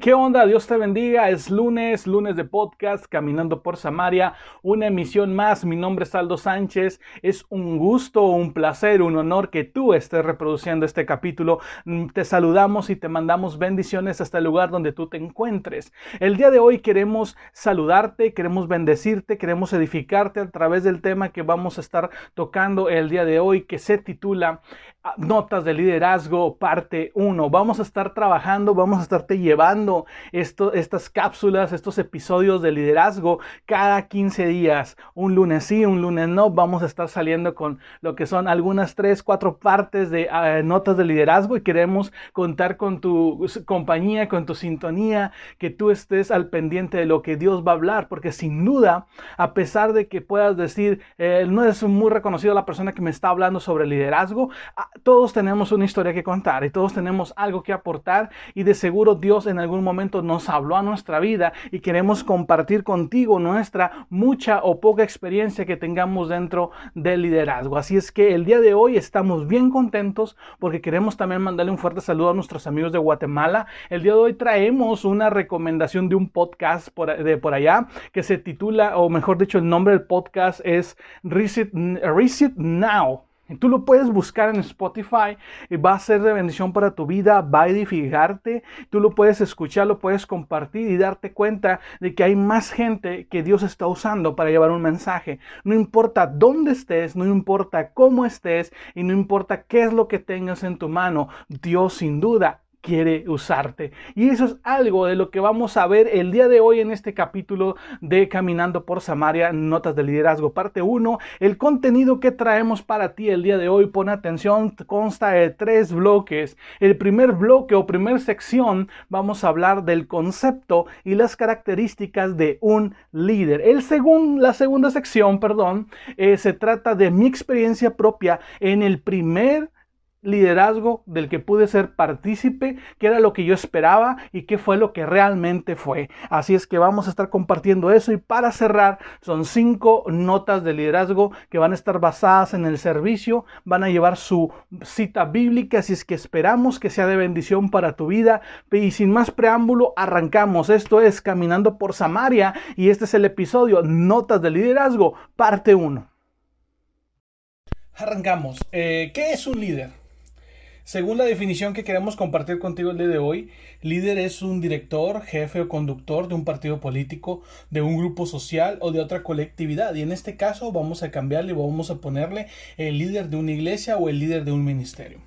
¿Qué onda? Dios te bendiga. Es lunes, lunes de podcast, Caminando por Samaria, una emisión más. Mi nombre es Aldo Sánchez. Es un gusto, un placer, un honor que tú estés reproduciendo este capítulo. Mm, te saludamos y te mandamos bendiciones hasta el lugar donde tú te encuentres. El día de hoy queremos saludarte, queremos bendecirte, queremos edificarte a través del tema que vamos a estar tocando el día de hoy, que se titula ah, Notas de Liderazgo, parte 1. Vamos a estar trabajando, vamos a estarte llevando esto, estas cápsulas, estos episodios de liderazgo cada 15 días. Un lunes sí, un lunes no. Vamos a estar saliendo con lo que son algunas 3, 4 partes de ah, notas de liderazgo y queremos contar con tu compañía, con tu sintonía, que tú estés al pendiente de lo que Dios va a hablar, porque sin duda, a pesar de que puedas decir, eh, no es muy reconocido la persona que me está hablando sobre liderazgo, ah, todos tenemos una historia que contar y todos tenemos algo que aportar y de seguro Dios en algún momento nos habló a nuestra vida y queremos compartir contigo nuestra mucha o poca experiencia que tengamos dentro del liderazgo. Así es que el día de hoy estamos bien contentos porque queremos también mandarle un fuerte saludo a nuestros amigos de Guatemala. El día de hoy traemos una recomendación de un podcast por, de por allá que se titula, o mejor dicho, el nombre del podcast es Reset, Reset Now. Tú lo puedes buscar en Spotify y va a ser de bendición para tu vida, va a edificarte. Tú lo puedes escuchar, lo puedes compartir y darte cuenta de que hay más gente que Dios está usando para llevar un mensaje. No importa dónde estés, no importa cómo estés y no importa qué es lo que tengas en tu mano, Dios sin duda quiere usarte. Y eso es algo de lo que vamos a ver el día de hoy en este capítulo de Caminando por Samaria, Notas de Liderazgo, parte 1. El contenido que traemos para ti el día de hoy, pon atención, consta de tres bloques. El primer bloque o primer sección vamos a hablar del concepto y las características de un líder. El segundo, la segunda sección, perdón, eh, se trata de mi experiencia propia en el primer liderazgo del que pude ser partícipe, qué era lo que yo esperaba y qué fue lo que realmente fue. Así es que vamos a estar compartiendo eso y para cerrar son cinco notas de liderazgo que van a estar basadas en el servicio, van a llevar su cita bíblica, así es que esperamos que sea de bendición para tu vida y sin más preámbulo arrancamos. Esto es Caminando por Samaria y este es el episodio Notas de Liderazgo, parte 1. Arrancamos. Eh, ¿Qué es un líder? Según la definición que queremos compartir contigo el día de hoy, líder es un director, jefe o conductor de un partido político, de un grupo social o de otra colectividad. Y en este caso vamos a cambiarle y vamos a ponerle el líder de una iglesia o el líder de un ministerio.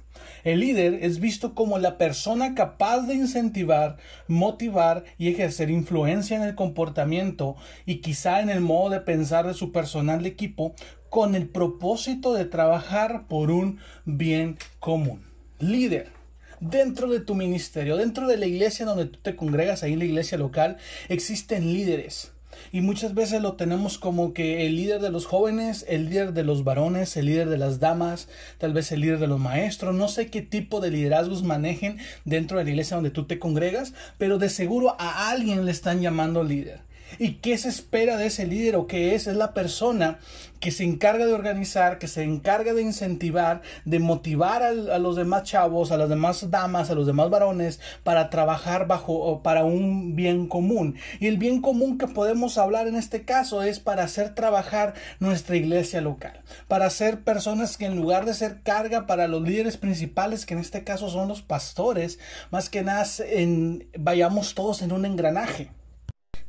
El líder es visto como la persona capaz de incentivar, motivar y ejercer influencia en el comportamiento y quizá en el modo de pensar de su personal de equipo con el propósito de trabajar por un bien común líder dentro de tu ministerio, dentro de la iglesia donde tú te congregas, ahí en la iglesia local, existen líderes. Y muchas veces lo tenemos como que el líder de los jóvenes, el líder de los varones, el líder de las damas, tal vez el líder de los maestros, no sé qué tipo de liderazgos manejen dentro de la iglesia donde tú te congregas, pero de seguro a alguien le están llamando líder. ¿Y qué se espera de ese líder o qué es? Es la persona que se encarga de organizar, que se encarga de incentivar, de motivar a, los demás chavos, a las demás damas, a los demás varones para trabajar bajo para un bien común. Y el bien común que podemos hablar en este caso es para hacer trabajar nuestra iglesia local, para ser personas que en lugar de ser carga para los líderes principales, que en este caso son los pastores, más que nada en, vayamos todos en un engranaje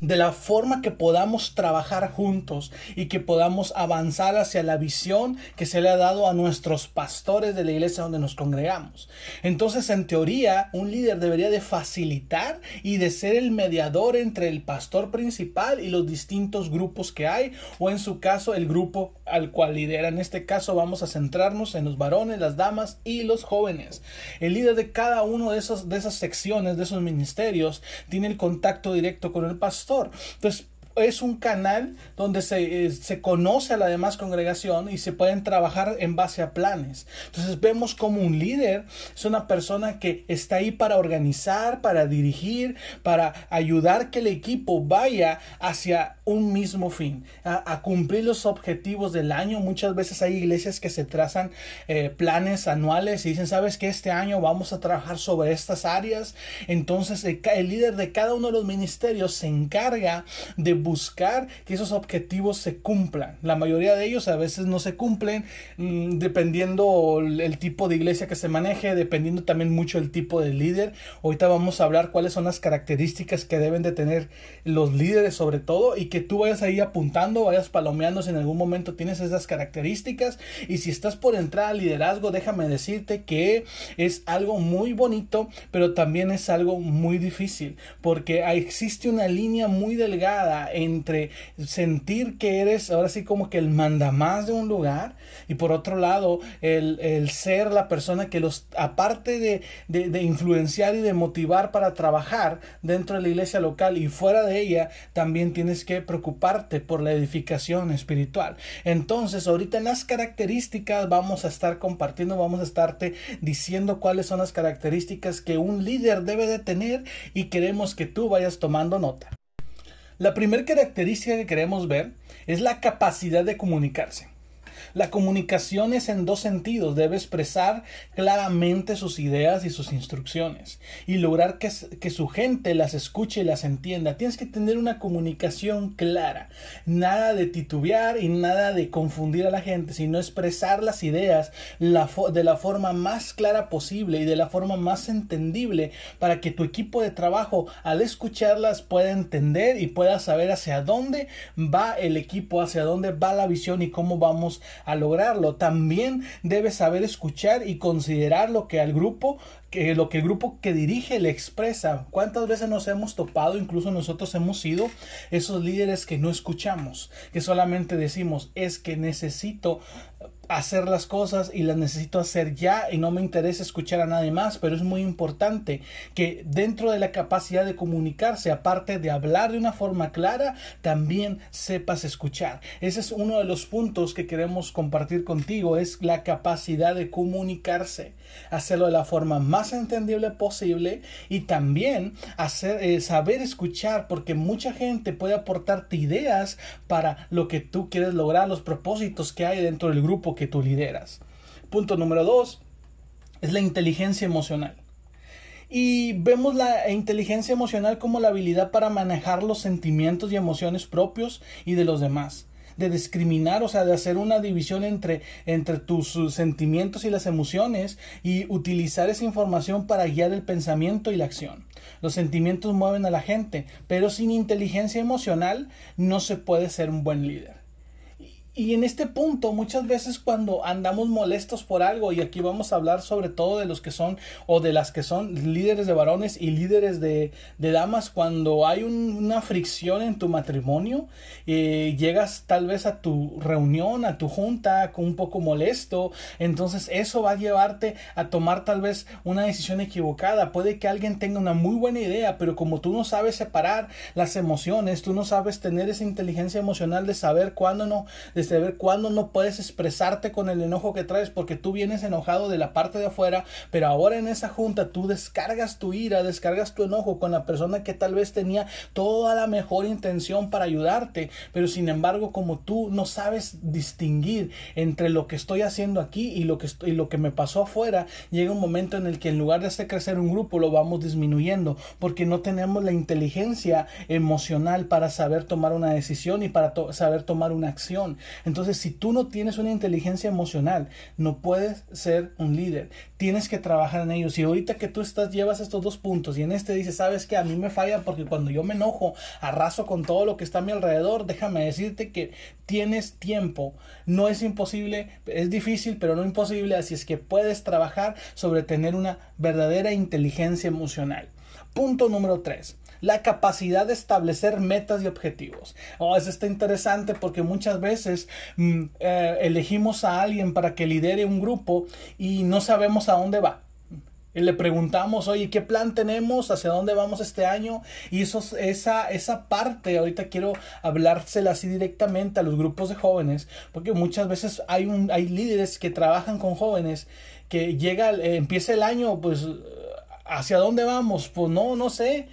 de la forma que podamos trabajar juntos y que podamos avanzar hacia la visión que se le ha dado a nuestros pastores de la iglesia donde nos congregamos. Entonces, en teoría, un líder debería de facilitar y de ser el mediador entre el pastor principal y los distintos grupos que hay, o en su caso, el grupo al cual lidera. En este caso, vamos a centrarnos en los varones, las damas y los jóvenes. El líder de cada uno de, esos, de esas secciones, de esos ministerios, tiene el contacto directo con el pastor entonces, es un canal donde se, eh, se, conoce a la demás congregación y se pueden trabajar en base a planes. Entonces vemos como un líder es una persona que está ahí para organizar, para dirigir, para ayudar que el equipo vaya hacia un mismo fin, a, cumplir los objetivos del año. Muchas veces hay iglesias que se trazan eh, planes anuales y dicen, sabes que este año vamos a trabajar sobre estas áreas. Entonces el, el líder de cada uno de los ministerios se encarga de buscar que esos objetivos se cumplan. La mayoría de ellos a veces no se cumplen mm, dependiendo el, tipo de iglesia que se maneje, dependiendo también mucho el tipo de líder. Ahorita vamos a hablar cuáles son las características que deben de tener los líderes sobre todo y que tú vayas ahí apuntando, vayas palomeando si en algún momento tienes esas características y si estás por entrar al liderazgo, déjame decirte que es algo muy bonito, pero también es algo muy difícil porque existe una línea muy delgada entre sentir que eres ahora sí como que el mandamás de un lugar y por otro lado el, el ser la persona que los aparte de, de, influenciar y de motivar para trabajar dentro de la iglesia local y fuera de ella también tienes que preocuparte por la edificación espiritual. Entonces ahorita en las características vamos a estar compartiendo vamos a estarte diciendo cuáles son las características que un líder debe de tener y queremos que tú vayas tomando nota la primera característica que queremos ver es la capacidad de comunicarse. La comunicación es en dos sentidos. Debe expresar claramente sus ideas y sus instrucciones y lograr que, su gente las escuche y las entienda. Tienes que tener una comunicación clara. Nada de titubear y nada de confundir a la gente, sino expresar las ideas de la forma más clara posible y de la forma más entendible para que tu equipo de trabajo al escucharlas pueda entender y pueda saber hacia dónde va el equipo, hacia dónde va la visión y cómo vamos a lograrlo. También debe saber escuchar y considerar lo que al grupo que lo que el grupo que dirige le expresa. ¿Cuántas veces nos hemos topado, incluso nosotros hemos sido esos líderes que no escuchamos, que solamente decimos es que necesito hacer las cosas y las necesito hacer ya y no me interesa escuchar a nadie más, pero es muy importante que dentro de la capacidad de comunicarse, aparte de hablar de una forma clara, también sepas escuchar. Ese es uno de los puntos que queremos compartir contigo, es la capacidad de comunicarse, hacerlo de la forma más entendible posible y también hacer eh, saber escuchar porque mucha gente puede aportarte ideas para lo que tú quieres lograr, los propósitos que hay dentro del grupo que tú lideras. Punto número dos es la inteligencia emocional. Y vemos la inteligencia emocional como la habilidad para manejar los sentimientos y emociones propios y de los demás de discriminar, o sea, de hacer una división entre, entre tus sentimientos y las emociones y utilizar esa información para guiar el pensamiento y la acción. Los sentimientos mueven a la gente, pero sin inteligencia emocional no se puede ser un buen líder. Y en este punto, muchas veces cuando andamos molestos por algo, y aquí vamos a hablar sobre todo de los que son o de las que son líderes de varones y líderes de, damas, cuando hay una fricción en tu matrimonio, eh, llegas tal vez a tu reunión, a tu junta, un poco molesto, entonces eso va a llevarte a tomar tal vez una decisión equivocada. Puede que alguien tenga una muy buena idea, pero como tú no sabes separar las emociones, tú no sabes tener esa inteligencia emocional de saber cuándo no, ver cuándo no puedes expresarte con el enojo que traes porque tú vienes enojado de la parte de afuera, pero ahora en esa junta tú descargas tu ira, descargas tu enojo con la persona que tal vez tenía toda la mejor intención para ayudarte, pero sin embargo como tú no sabes distinguir entre lo que estoy haciendo aquí y lo que, estoy, lo que me pasó afuera, llega un momento en el que en lugar de hacer crecer un grupo lo vamos disminuyendo porque no tenemos la inteligencia emocional para saber tomar una decisión y para saber tomar una acción. Entonces, si tú no tienes una inteligencia emocional, no puedes ser un líder. Tienes que trabajar en ellos. Y ahorita que tú estás, llevas estos dos puntos y en este dices, sabes que a mí me falla porque cuando yo me enojo, arraso con todo lo que está a mi alrededor, déjame decirte que tienes tiempo. No es imposible, es difícil, pero no imposible. Así es que puedes trabajar sobre tener una verdadera inteligencia emocional. Punto número tres la capacidad de establecer metas y objetivos. Oh, eso está interesante porque muchas veces mm, eh, elegimos a alguien para que lidere un grupo y no sabemos a dónde va. Y le preguntamos, oye, ¿qué plan tenemos? ¿Hacia dónde vamos este año? Y eso, esa, esa parte, ahorita quiero hablársela así directamente a los grupos de jóvenes, porque muchas veces hay, un, hay líderes que trabajan con jóvenes que llega, eh, empieza el año, pues, ¿hacia dónde vamos? Pues no, no sé.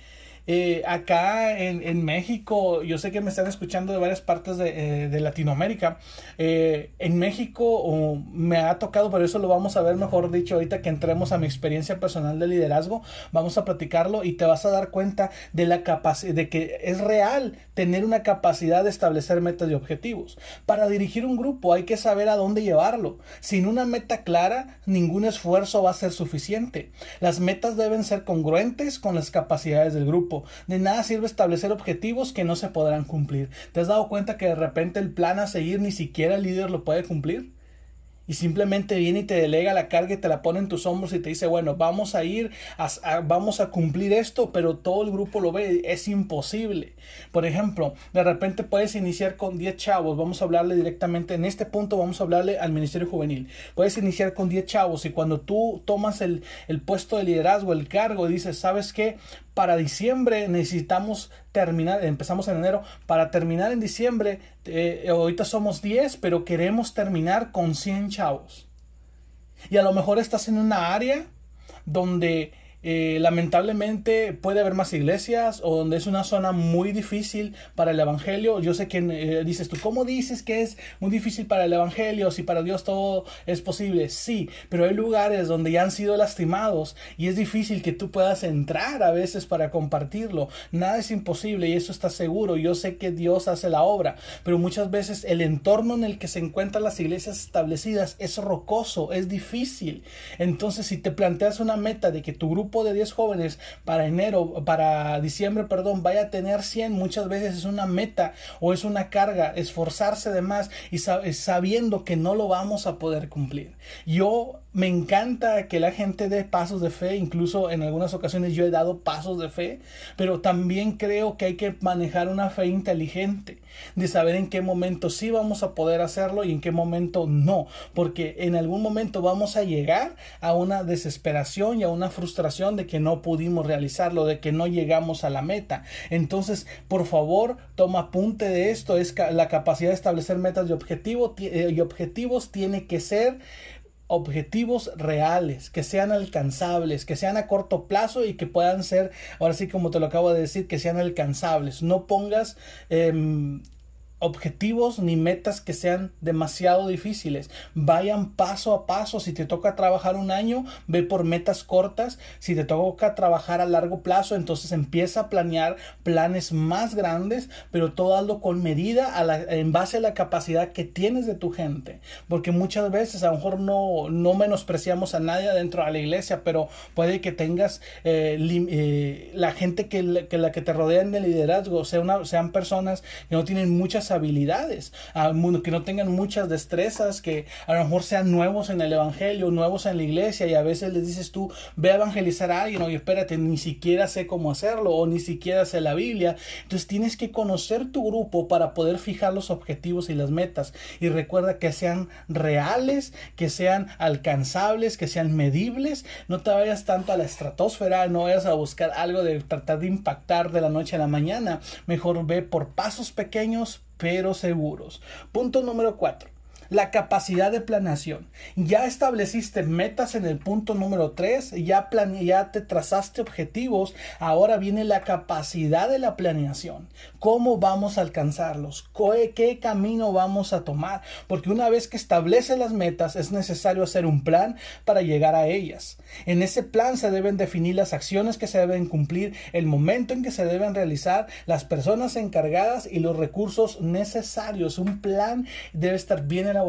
Eh, acá en, México, yo sé que me están escuchando de varias partes de, eh, Latinoamérica. Eh, en México me ha tocado, pero eso lo vamos a ver mejor dicho ahorita que entremos a mi experiencia personal de liderazgo. Vamos a platicarlo y te vas a dar cuenta de la capacidad, de que es real tener una capacidad de establecer metas y objetivos. Para dirigir un grupo hay que saber a dónde llevarlo. Sin una meta clara, ningún esfuerzo va a ser suficiente. Las metas deben ser congruentes con las capacidades del grupo. De nada sirve establecer objetivos que no se podrán cumplir. ¿Te has dado cuenta que de repente el plan a seguir ni siquiera el líder lo puede cumplir? y simplemente viene y te delega la carga y te la pone en tus hombros y te dice, bueno, vamos a ir, vamos a cumplir esto, pero todo el grupo lo ve, es imposible. Por ejemplo, de repente puedes iniciar con 10 chavos, vamos a hablarle directamente, en este punto vamos a hablarle al Ministerio Juvenil. Puedes iniciar con 10 chavos y cuando tú tomas el, el puesto de liderazgo, el cargo, dices, ¿sabes qué? Para diciembre necesitamos terminar, empezamos en enero, para terminar en diciembre, eh, ahorita somos 10, pero queremos terminar con 100 chavos. Y a lo mejor estás en una área donde eh, lamentablemente puede haber más iglesias o donde es una zona muy difícil para el evangelio. Yo sé que eh, dices tú, ¿cómo dices que es muy difícil para el evangelio si para Dios todo es posible? Sí, pero hay lugares donde ya han sido lastimados y es difícil que tú puedas entrar a veces para compartirlo. Nada es imposible y eso está seguro. Yo sé que Dios hace la obra, pero muchas veces el entorno en el que se encuentran las iglesias establecidas es rocoso, es difícil. Entonces, si te planteas una meta de que tu grupo de 10 jóvenes para enero, para diciembre, perdón, vaya a tener 100, muchas veces es una meta o es una carga, esforzarse de más y sabiendo que no lo vamos a poder cumplir. Yo me encanta que la gente dé pasos de fe, incluso en algunas ocasiones yo he dado pasos de fe, pero también creo que hay que manejar una fe inteligente, de saber en qué momento sí vamos a poder hacerlo y en qué momento no, porque en algún momento vamos a llegar a una desesperación y a una frustración de que no pudimos realizarlo, de que no llegamos a la meta. Entonces, por favor, toma apunte de esto, es la capacidad de establecer metas y, eh, y objetivos tiene que ser objetivos reales, que sean alcanzables, que sean a corto plazo y que puedan ser, ahora sí como te lo acabo de decir, que sean alcanzables. No pongas em, objetivos ni metas que sean demasiado difíciles. Vayan paso a paso. Si te toca trabajar un año, ve por metas cortas. Si te toca trabajar a largo plazo, entonces empieza a planear planes más grandes, pero todo hazlo con medida en base a la capacidad que tienes de tu gente. Porque muchas veces a lo mejor no, no menospreciamos a nadie dentro de la iglesia, pero puede que tengas eh, eh, la gente que, la que te rodean de liderazgo, sea una, sean personas que no tienen muchas habilidades, que no tengan muchas destrezas, que a lo mejor sean nuevos en el Evangelio, nuevos en la iglesia y a veces les dices tú, ve a evangelizar a alguien, oye, espérate, ni siquiera sé cómo hacerlo o ni siquiera sé la Biblia. Entonces tienes que conocer tu grupo para poder fijar los objetivos y las metas. Y recuerda que sean reales, que sean alcanzables, que sean medibles. No te vayas tanto a la estratosfera, no vayas a buscar algo de tratar de impactar de la noche a la mañana. Mejor ve por pasos pequeños, pero seguros. Punto número 4 la capacidad de planeación. Ya estableciste metas en el punto número 3, ya, ya te trazaste objetivos, ahora viene la capacidad de la planeación. ¿Cómo vamos a alcanzarlos? ¿Qué, camino vamos a tomar? Porque una vez que estableces las metas es necesario hacer un plan para llegar a ellas. En ese plan se deben definir las acciones que se deben cumplir, el momento en que se deben realizar, las personas encargadas y los recursos necesarios. Un plan debe estar bien elaborado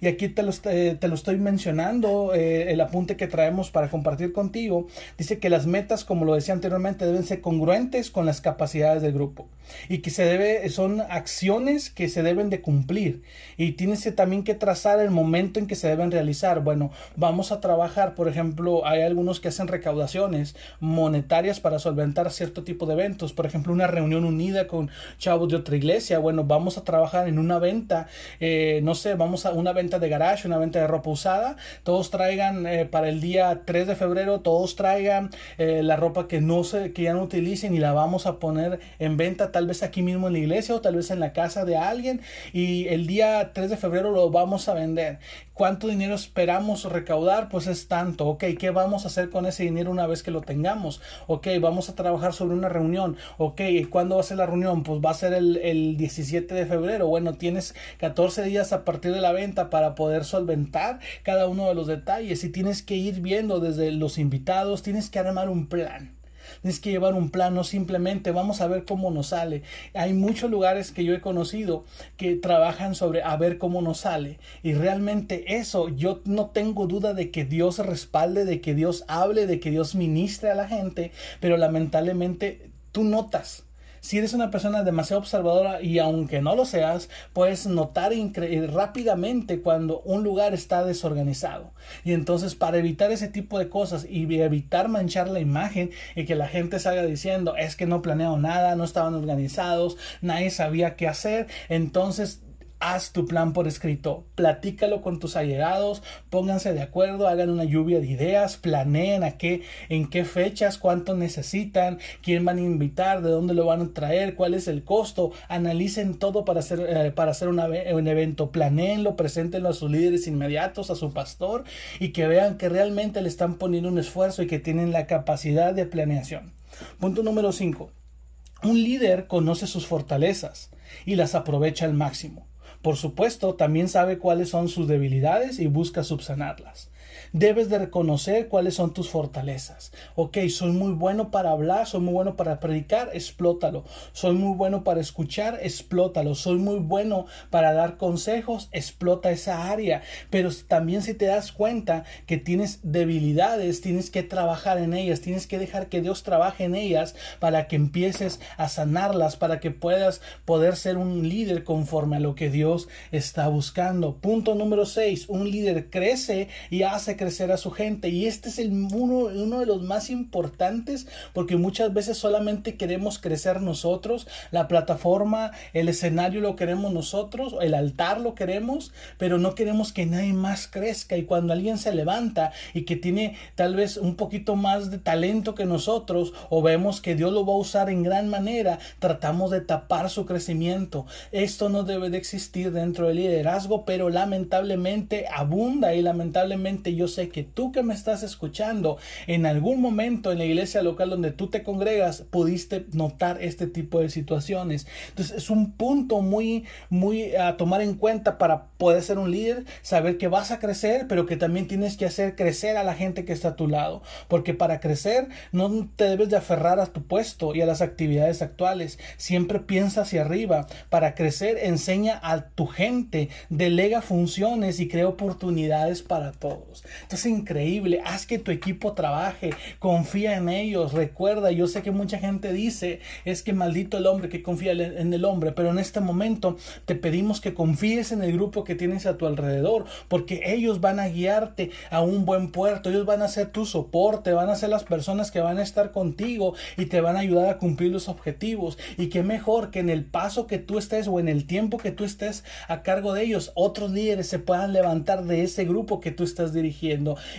y aquí te lo, eh, te lo estoy mencionando, eh, el apunte que traemos para compartir contigo. Dice que las metas, como lo decía anteriormente, deben ser congruentes con las capacidades del grupo. Y que se debe, son acciones que se deben de cumplir. Y tienes también que trazar el momento en que se deben realizar. Bueno, vamos a trabajar, por ejemplo, hay algunos que hacen recaudaciones monetarias para solventar cierto tipo de eventos. Por ejemplo, una reunión unida con chavos de otra iglesia. Bueno, vamos a trabajar en una venta, eh, no sé, vamos vamos a una venta de garage, una venta de ropa usada, todos traigan eh, para el día 3 de febrero, todos traigan eh, la ropa que no se, que ya no utilicen y la vamos a poner en venta tal vez aquí mismo en la iglesia o tal vez en la casa de alguien y el día 3 de febrero lo vamos a vender. ¿Cuánto dinero esperamos recaudar? Pues es tanto. Ok, ¿qué vamos a hacer con ese dinero una vez que lo tengamos? Ok, vamos a trabajar sobre una reunión. Ok, ¿cuándo va a ser la reunión? Pues va a ser el, el 17 de febrero. Bueno, tienes 14 días a partir de la venta para poder solventar cada uno de los detalles y tienes que ir viendo desde los invitados, tienes que armar un plan. Tienes que llevar un plan, no simplemente vamos a ver cómo nos sale. Hay muchos lugares que yo he conocido que trabajan sobre a ver cómo nos sale. Y realmente eso, yo no tengo duda de que Dios respalde, de que Dios hable, de que Dios ministre a la gente, pero lamentablemente tú notas si eres una persona demasiado observadora y aunque no lo seas, puedes notar rápidamente cuando un lugar está desorganizado. Y entonces para evitar ese tipo de cosas y evitar manchar la imagen y que la gente salga diciendo es que no planeado nada, no estaban organizados, nadie sabía qué hacer, entonces Haz tu plan por escrito, platícalo con tus allegados, pónganse de acuerdo, hagan una lluvia de ideas, planeen a qué, en qué fechas, cuánto necesitan, quién van a invitar, de dónde lo van a traer, cuál es el costo, analicen todo para hacer, eh, para hacer un evento, planeenlo, preséntenlo a sus líderes inmediatos, a su pastor y que vean que realmente le están poniendo un esfuerzo y que tienen la capacidad de planeación. Punto número 5. Un líder conoce sus fortalezas y las aprovecha al máximo. Por supuesto, también sabe cuáles son sus debilidades y busca subsanarlas. Debes de reconocer cuáles son tus fortalezas. Ok, soy muy bueno para hablar, soy muy bueno para predicar, explótalo. Soy muy bueno para escuchar, explótalo. Soy muy bueno para dar consejos, explota esa área. Pero también si te das cuenta que tienes debilidades, tienes que trabajar en ellas, tienes que dejar que Dios trabaje en ellas para que empieces a sanarlas, para que puedas poder ser un líder conforme a lo que Dios está buscando. Punto número 6. Un líder crece y hace crecer a su gente. Y este es el uno, uno de los más importantes porque muchas veces solamente queremos crecer nosotros, la plataforma, el escenario lo queremos nosotros, el altar lo queremos, pero no queremos que nadie más crezca. Y cuando alguien se levanta y que tiene tal vez un poquito más de talento que nosotros o vemos que Dios lo va a usar en gran manera, tratamos de tapar su crecimiento. Esto no debe de existir dentro del liderazgo, pero lamentablemente abunda y lamentablemente yo sé que tú que me estás escuchando, en algún momento en la iglesia local donde tú te congregas, pudiste notar este tipo de situaciones. Entonces es un punto muy, muy a tomar en cuenta para poder ser un líder, saber que vas a crecer, pero que también tienes que hacer crecer a la gente que está a tu lado. Porque para crecer no te debes de aferrar a tu puesto y a las actividades actuales. Siempre piensa hacia arriba. Para crecer enseña a tu gente, delega funciones y crea oportunidades para todos. Esto es increíble. Haz que tu equipo trabaje. Confía en ellos. Recuerda, yo sé que mucha gente dice, es que maldito el hombre que confía en el hombre. Pero en este momento te pedimos que confíes en el grupo que tienes a tu alrededor. Porque ellos van a guiarte a un buen puerto. Ellos van a ser tu soporte. Van a ser las personas que van a estar contigo y te van a ayudar a cumplir los objetivos. Y qué mejor que en el paso que tú estés o en el tiempo que tú estés a cargo de ellos, otros líderes se puedan levantar de ese grupo que tú estás dirigiendo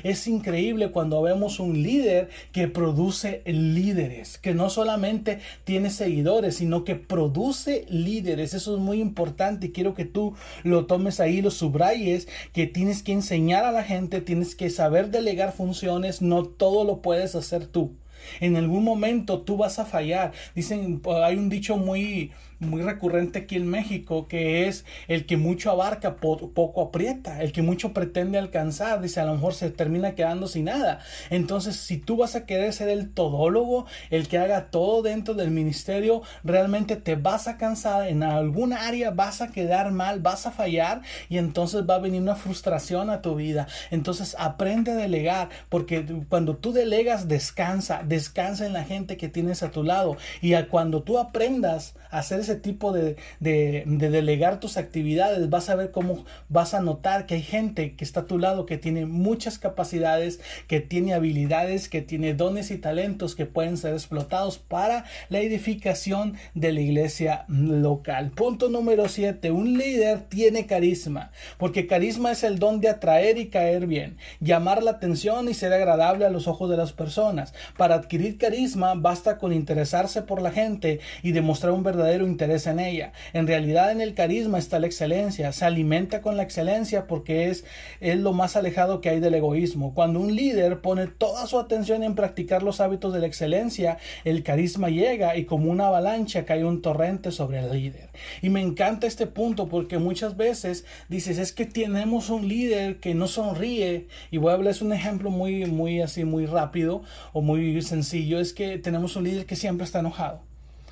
es increíble cuando vemos un líder que produce líderes, que no solamente tiene seguidores, sino que produce líderes. Eso es muy importante y quiero que tú lo tomes ahí, lo subrayes, que tienes que enseñar a la gente, tienes que saber delegar funciones, no todo lo puedes hacer tú. En algún momento tú vas a fallar. Dicen, hay un dicho muy muy recurrente aquí en México, que es el que mucho abarca, poco aprieta, el que mucho pretende alcanzar, dice, a lo mejor se termina quedando sin nada. Entonces, si tú vas a querer ser el todólogo, el que haga todo dentro del ministerio, realmente te vas a cansar, en alguna área vas a quedar mal, vas a fallar y entonces va a venir una frustración a tu vida. Entonces, aprende a delegar, porque cuando tú delegas, descansa, descansa en la gente que tienes a tu lado y cuando tú aprendas a hacer ese tipo de, de, de, delegar tus actividades, vas a ver cómo vas a notar que hay gente que está a tu lado que tiene muchas capacidades, que tiene habilidades, que tiene dones y talentos que pueden ser explotados para la edificación de la iglesia local. Punto número 7. Un líder tiene carisma, porque carisma es el don de atraer y caer bien, llamar la atención y ser agradable a los ojos de las personas. Para adquirir carisma basta con interesarse por la gente y demostrar un verdadero interés en ella. En realidad en el carisma está la excelencia, se alimenta con la excelencia porque es, es lo más alejado que hay del egoísmo. Cuando un líder pone toda su atención en practicar los hábitos de la excelencia, el carisma llega y como una avalancha cae un torrente sobre el líder. Y me encanta este punto porque muchas veces dices, es que tenemos un líder que no sonríe y voy a hablarles un ejemplo muy muy así muy rápido o muy sencillo, es que tenemos un líder que siempre está enojado,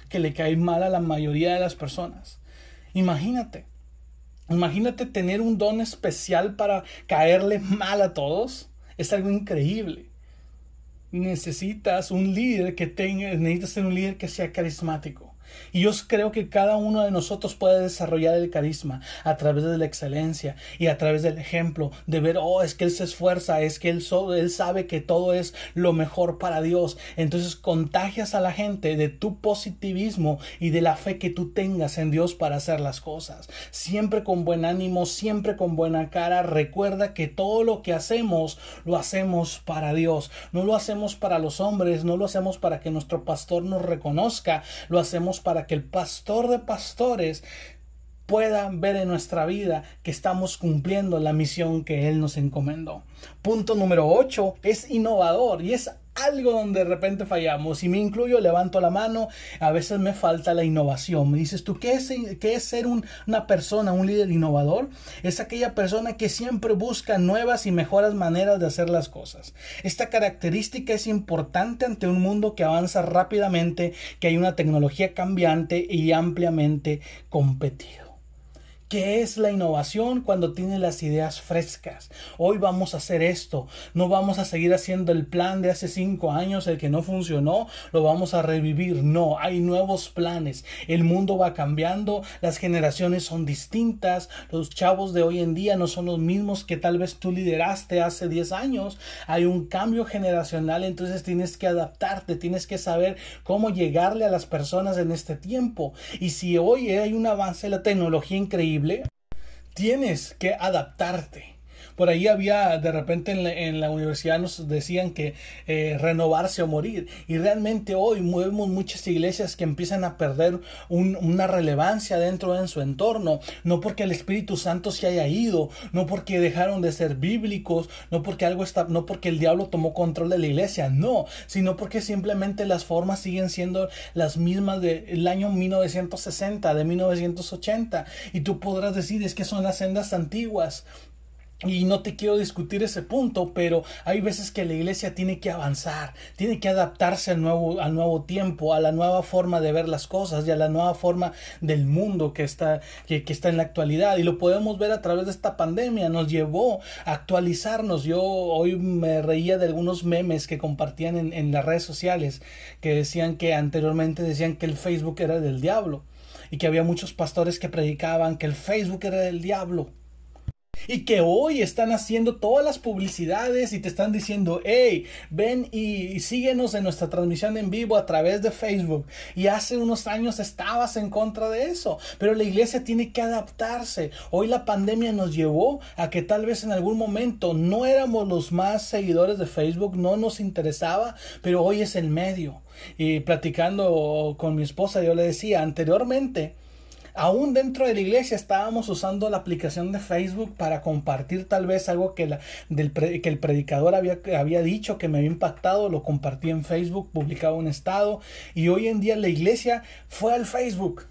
que le cae mal a la mayoría de las personas. Imagínate, imagínate tener un don especial para caerle mal a todos. Es algo increíble. Necesitas un líder que tenga, necesitas ser un líder que sea carismático y yo creo que cada uno de nosotros puede desarrollar el carisma a través de la excelencia y a través del ejemplo, de ver, oh, es que Él se esfuerza, es que Él, él sabe que todo es lo mejor para Dios. Entonces contagias a la gente de tu positivismo y de la fe que tú tengas en Dios para hacer las cosas. Siempre con buen ánimo, siempre con buena cara. Recuerda que todo lo que hacemos lo hacemos para Dios. No lo hacemos para los hombres, no lo hacemos para que nuestro pastor nos reconozca, lo hacemos para que el pastor de pastores pueda ver en nuestra vida que estamos cumpliendo la misión que Él nos encomendó. Punto número 8 es innovador y es algo donde de repente fallamos. Y me incluyo, levanto la mano, a veces me falta la innovación. Me dices tú, ¿qué es, qué es ser una persona, un líder innovador? Es aquella persona que siempre busca nuevas y mejores maneras de hacer las cosas. Esta característica es importante ante un mundo que avanza rápidamente, que hay una tecnología cambiante y ampliamente competido. ¿Qué es la innovación cuando tiene las ideas frescas? Hoy vamos a hacer esto. No vamos a seguir haciendo el plan de hace cinco años, el que no funcionó, lo vamos a revivir. No, hay nuevos planes. El mundo va cambiando, las generaciones son distintas, los chavos de hoy en día no son los mismos que tal vez tú lideraste hace diez años. Hay un cambio generacional, entonces tienes que adaptarte, tienes que saber cómo llegarle a las personas en este tiempo. Y si hoy hay un avance de la tecnología increíble, tienes que adaptarte. Por ahí había, de repente en la, universidad nos decían que eh, renovarse o morir. Y realmente hoy vemos muchas iglesias que empiezan a perder una relevancia dentro de su entorno. No porque el Espíritu Santo se haya ido, no porque dejaron de ser bíblicos, no porque algo está, no porque el diablo tomó control de la iglesia, no, sino porque simplemente las formas siguen siendo las mismas del año 1960, de 1980. Y tú podrás decir es que son las sendas antiguas. Y no te quiero discutir ese punto, pero hay veces que la iglesia tiene que avanzar, tiene que adaptarse al nuevo, al nuevo tiempo, a la nueva forma de ver las cosas y a la nueva forma del mundo que está, que, está en la actualidad. Y lo podemos ver a través de esta pandemia, nos llevó a actualizarnos. Yo hoy me reía de algunos memes que compartían en, en las redes sociales que decían que anteriormente decían que el Facebook era del diablo y que había muchos pastores que predicaban que el Facebook era del diablo y que hoy están haciendo todas las publicidades y te están diciendo, hey, ven y, síguenos en nuestra transmisión en vivo a través de Facebook. Y hace unos años estabas en contra de eso, pero la iglesia tiene que adaptarse. Hoy la pandemia nos llevó a que tal vez en algún momento no éramos los más seguidores de Facebook, no nos interesaba, pero hoy es el medio. Y platicando con mi esposa, yo le decía anteriormente, aún dentro de la iglesia estábamos usando la aplicación de Facebook para compartir tal vez algo que, el predicador había, había dicho que me había impactado, lo compartí en Facebook, publicaba un estado y hoy en día la iglesia fue al Facebook.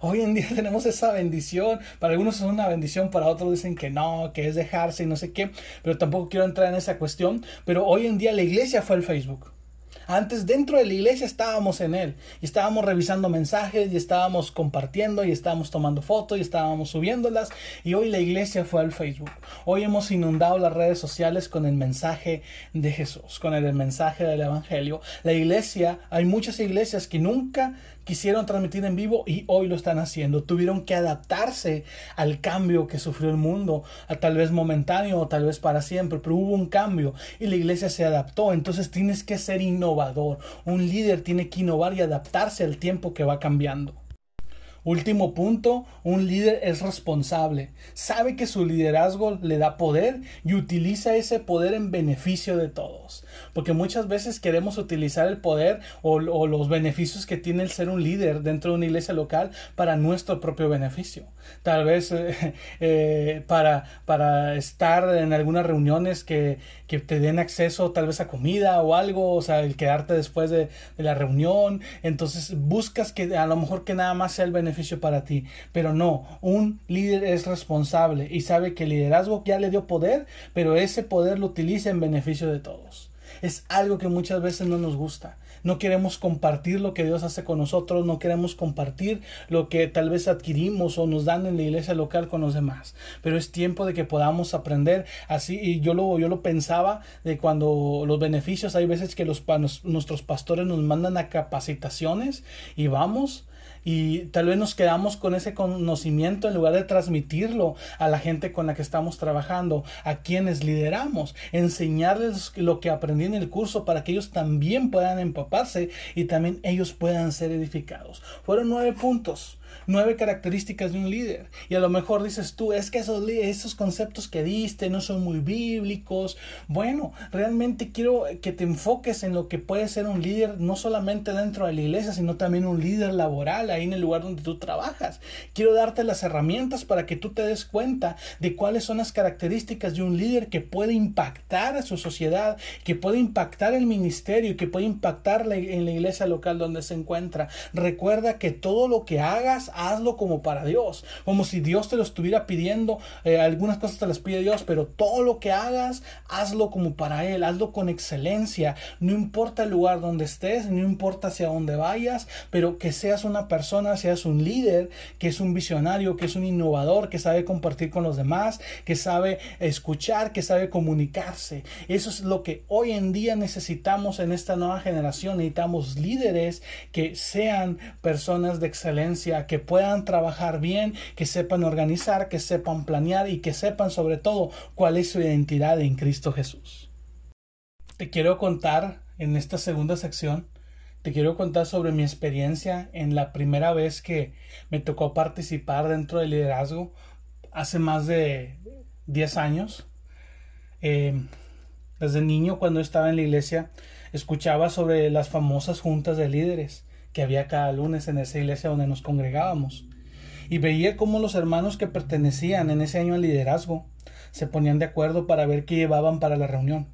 Hoy en día tenemos esa bendición. Para algunos es una bendición, para otros dicen que no, que es dejarse y no sé qué. Pero tampoco quiero entrar en esa cuestión. Pero hoy en día la iglesia fue al Facebook. Antes dentro de la iglesia estábamos en él y estábamos revisando mensajes y estábamos compartiendo y estábamos tomando fotos y estábamos subiéndolas y hoy la iglesia fue al Facebook. Hoy hemos inundado las redes sociales con el mensaje de Jesús, con el mensaje del Evangelio. La iglesia, hay muchas iglesias que nunca quisieron transmitir en vivo y hoy lo están haciendo. Tuvieron que adaptarse al cambio que sufrió el mundo, a tal vez momentáneo o tal vez para siempre, pero hubo un cambio y la iglesia se adaptó. Entonces tienes que ser innovador. Un líder tiene que innovar y adaptarse al tiempo que va cambiando. Último punto, un líder es responsable, sabe que su liderazgo le da poder y utiliza ese poder en beneficio de todos. Porque muchas veces queremos utilizar el poder o, los beneficios que tiene el ser un líder dentro de una iglesia local para nuestro propio beneficio. Tal vez eh, eh, para, para estar en algunas reuniones que, que, te den acceso tal vez a comida o algo, o sea, el quedarte después de, de la reunión. Entonces buscas que a lo mejor que nada más sea el para ti. Pero no, un líder es responsable y sabe que el liderazgo ya le dio poder, pero ese poder lo utiliza en beneficio de todos. Es algo que muchas veces no nos gusta. No queremos compartir lo que Dios hace con nosotros, no queremos compartir lo que tal vez adquirimos o nos dan en la iglesia local con los demás. Pero es tiempo de que podamos aprender así. Y yo lo, yo lo pensaba de cuando los beneficios, hay veces que los, nuestros pastores nos mandan a capacitaciones y vamos y tal vez nos quedamos con ese conocimiento en lugar de transmitirlo a la gente con la que estamos trabajando, a quienes lideramos, enseñarles lo que aprendí en el curso para que ellos también puedan empaparse y también ellos puedan ser edificados. Fueron nueve puntos nueve características de un líder. Y a lo mejor dices tú, es que esos, esos conceptos que diste no son muy bíblicos. Bueno, realmente quiero que te enfoques en lo que puede ser un líder, no solamente dentro de la iglesia, sino también un líder laboral ahí en el lugar donde tú trabajas. Quiero darte las herramientas para que tú te des cuenta de cuáles son las características de un líder que puede impactar a su sociedad, que puede impactar el ministerio, que puede impactar en la iglesia local donde se encuentra. Recuerda que todo lo que hagas, hazlo como para Dios, como si Dios te lo estuviera pidiendo. Eh, algunas cosas te las pide Dios, pero todo lo que hagas, hazlo como para Él, hazlo con excelencia. No importa el lugar donde estés, no importa hacia dónde vayas, pero que seas una persona, seas un líder, que es un visionario, que es un innovador, que sabe compartir con los demás, que sabe escuchar, que sabe comunicarse. Eso es lo que hoy en día necesitamos en esta nueva generación. Necesitamos líderes que sean personas de excelencia, que puedan trabajar bien, que sepan organizar, que sepan planear y que sepan sobre todo cuál es su identidad en Cristo Jesús. Te quiero contar en esta segunda sección, te quiero contar sobre mi experiencia en la primera vez que me tocó participar dentro del liderazgo hace más de 10 años. Eh, desde niño, cuando estaba en la iglesia, escuchaba sobre las famosas juntas de líderes que había cada lunes en esa iglesia donde nos congregábamos. Y veía cómo los hermanos que pertenecían en ese año al liderazgo se ponían de acuerdo para ver qué llevaban para la reunión.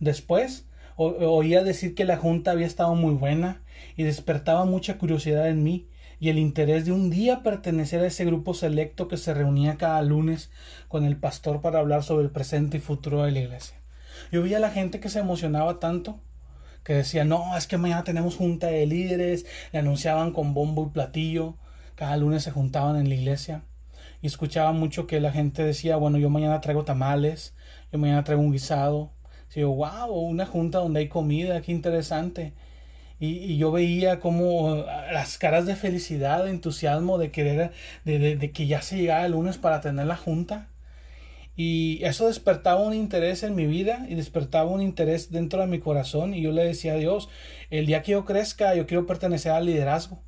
Después oía decir que la junta había estado muy buena y despertaba mucha curiosidad en mí y el interés de un día pertenecer a ese grupo selecto que se reunía cada lunes con el pastor para hablar sobre el presente y futuro de la iglesia. Yo veía a la gente que se emocionaba tanto que decía, no, es que mañana tenemos junta de líderes, le anunciaban con bombo y platillo, cada lunes se juntaban en la iglesia y escuchaba mucho que la gente decía, bueno, yo mañana traigo tamales, yo mañana traigo un guisado. Y yo, wow, una junta donde hay comida, qué interesante. Y, yo veía como las caras de felicidad, de entusiasmo, de querer, de, de que ya se llegaba el lunes para tener la junta. Y eso despertaba un interés en mi vida y despertaba un interés dentro de mi corazón. Y yo le decía a Dios, el día que yo crezca, yo quiero pertenecer al liderazgo.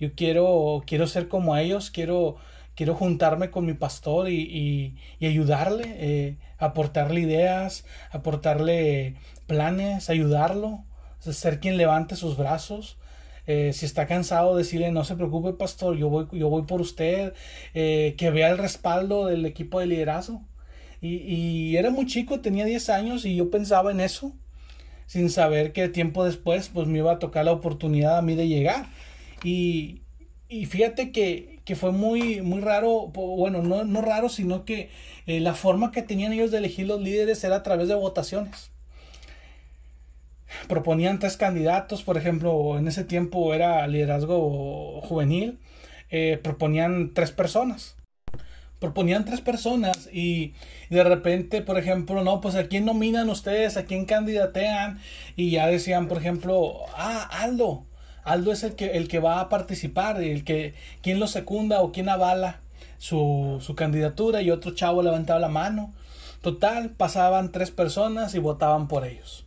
Yo quiero, quiero ser como ellos, quiero, quiero juntarme con mi pastor y, ayudarle, eh, aportarle ideas, aportarle planes, ayudarlo, ser quien levante sus brazos. Eh, si está cansado, decirle no se preocupe, pastor, yo voy, yo voy por usted, eh, que vea el respaldo del equipo de liderazgo. Y, era muy chico, tenía 10 años y yo pensaba en eso, sin saber que tiempo después pues me iba a tocar la oportunidad a mí de llegar. Y, fíjate que, fue muy, muy raro, bueno, no, no raro, sino que eh, la forma que tenían ellos de elegir los líderes era a través de votaciones. proponían tres candidatos, por ejemplo, en ese tiempo era liderazgo juvenil, eh, proponían tres personas. Proponían tres personas y de repente, por ejemplo, no, pues a quién nominan ustedes, a quién candidatean y ya decían, por ejemplo, ah, Aldo, Aldo es el que, el que va a participar, el que, quién lo secunda o quién avala su, su candidatura y otro chavo levantaba la mano. Total, pasaban tres personas y votaban por ellos.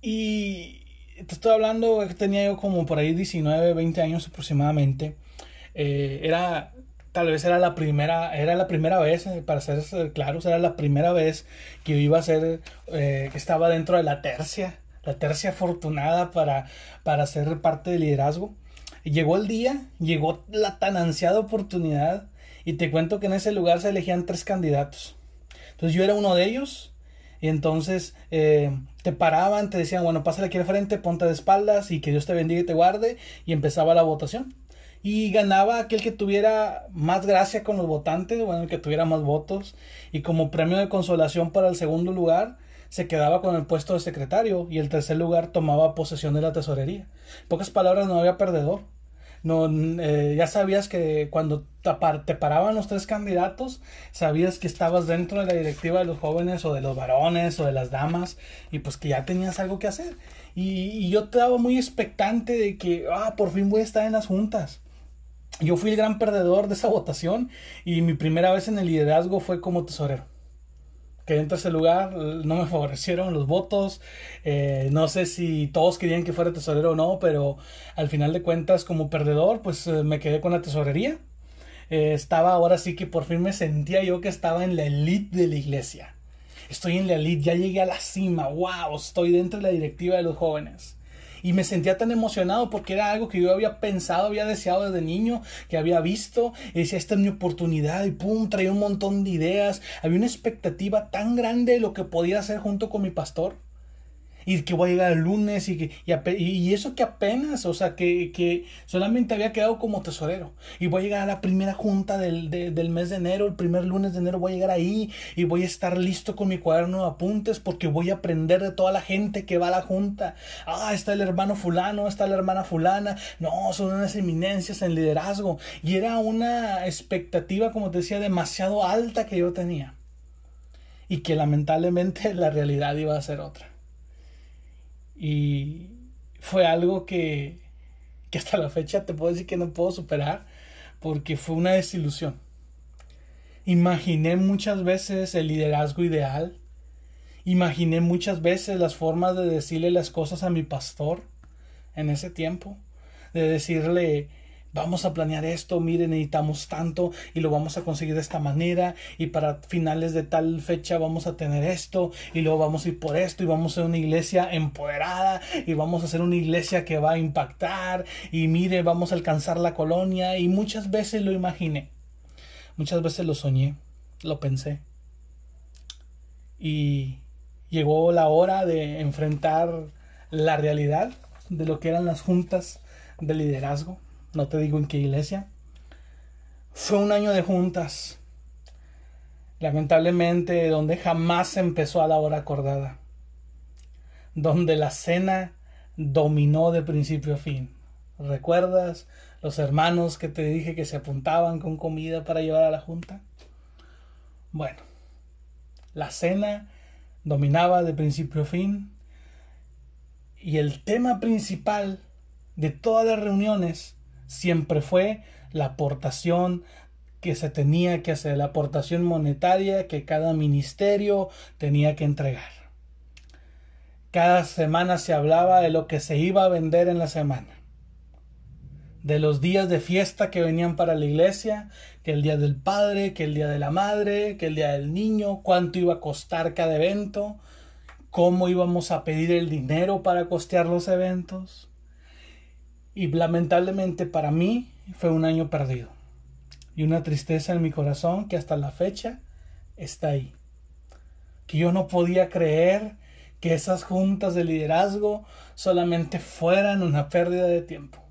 Y te estoy hablando, tenía yo como por ahí 19, 20 años aproximadamente. Eh, era, tal vez era la primera, era la primera vez, eh, para ser claros, era la primera vez que iba a ser, eh, que estaba dentro de la tercia, la tercia afortunada para, para ser parte del liderazgo. llegó el día, llegó la tan ansiada oportunidad y te cuento que en ese lugar se elegían tres candidatos. Entonces yo era uno de ellos y entonces eh, te paraban, te decían, bueno, pásale aquí al frente, ponte de espaldas y que Dios te bendiga y te guarde. Y empezaba la votación. Y ganaba aquel que tuviera más gracia con los votantes, bueno, el que tuviera más votos. Y como premio de consolación para el segundo lugar, se quedaba con el puesto de secretario. Y el tercer lugar tomaba posesión de la tesorería. En pocas palabras, no había perdedor no, eh, ya sabías que cuando te paraban los tres candidatos, sabías que estabas dentro de la directiva de los jóvenes o de los varones o de las damas y pues que ya tenías algo que hacer. Y, y yo estaba muy expectante de que, ah, por fin voy a estar en las juntas. Yo fui el gran perdedor de esa votación y mi primera vez en el liderazgo fue como tesorero quedé en tercer lugar, no me favorecieron los votos, eh, no sé si todos querían que fuera tesorero o no, pero al final de cuentas como perdedor pues eh, me quedé con la tesorería. Eh, estaba ahora sí que por fin me sentía yo que estaba en la elite de la iglesia. Estoy en la elite, ya llegué a la cima, wow, estoy dentro de la directiva de los jóvenes y me sentía tan emocionado porque era algo que yo había pensado, había deseado desde niño, que había visto, y decía, esta es mi oportunidad, y pum, traía un montón de ideas, había una expectativa tan grande de lo que podía hacer junto con mi pastor y que voy a llegar el lunes y, que, y, eso que apenas, o sea, que, que, solamente había quedado como tesorero y voy a llegar a la primera junta del, del mes de enero, el primer lunes de enero voy a llegar ahí y voy a estar listo con mi cuaderno de apuntes porque voy a aprender de toda la gente que va a la junta. Ah, está el hermano fulano, está la hermana fulana, no, son unas eminencias en liderazgo y era una expectativa, como te decía, demasiado alta que yo tenía y que lamentablemente la realidad iba a ser otra. Y fue algo que, que hasta la fecha te puedo decir que no puedo superar porque fue una desilusión. Imaginé muchas veces el liderazgo ideal. Imaginé muchas veces las formas de decirle las cosas a mi pastor en ese tiempo. De decirle, vamos a planear esto, miren, necesitamos tanto y lo vamos a conseguir de esta manera y para finales de tal fecha vamos a tener esto y luego vamos a ir por esto y vamos a ser una iglesia empoderada y vamos a ser una iglesia que va a impactar y mire, vamos a alcanzar la colonia y muchas veces lo imaginé, muchas veces lo soñé, lo pensé y llegó la hora de enfrentar la realidad de lo que eran las juntas de liderazgo no te digo en qué iglesia. Fue un año de juntas, lamentablemente donde jamás empezó a la hora acordada, donde la cena dominó de principio a fin. ¿Recuerdas los hermanos que te dije que se apuntaban con comida para llevar a la junta? Bueno, la cena dominaba de principio a fin y el tema principal de todas las reuniones siempre fue la aportación que se tenía que hacer, la aportación monetaria que cada ministerio tenía que entregar. Cada semana se hablaba de lo que se iba a vender en la semana, de los días de fiesta que venían para la iglesia, que el día del padre, que el día de la madre, que el día del niño, cuánto iba a costar cada evento, cómo íbamos a pedir el dinero para costear los eventos. Y lamentablemente para mí fue un año perdido. Y una tristeza en mi corazón que hasta la fecha está ahí. Que yo no podía creer que esas juntas de liderazgo solamente fueran una pérdida de tiempo.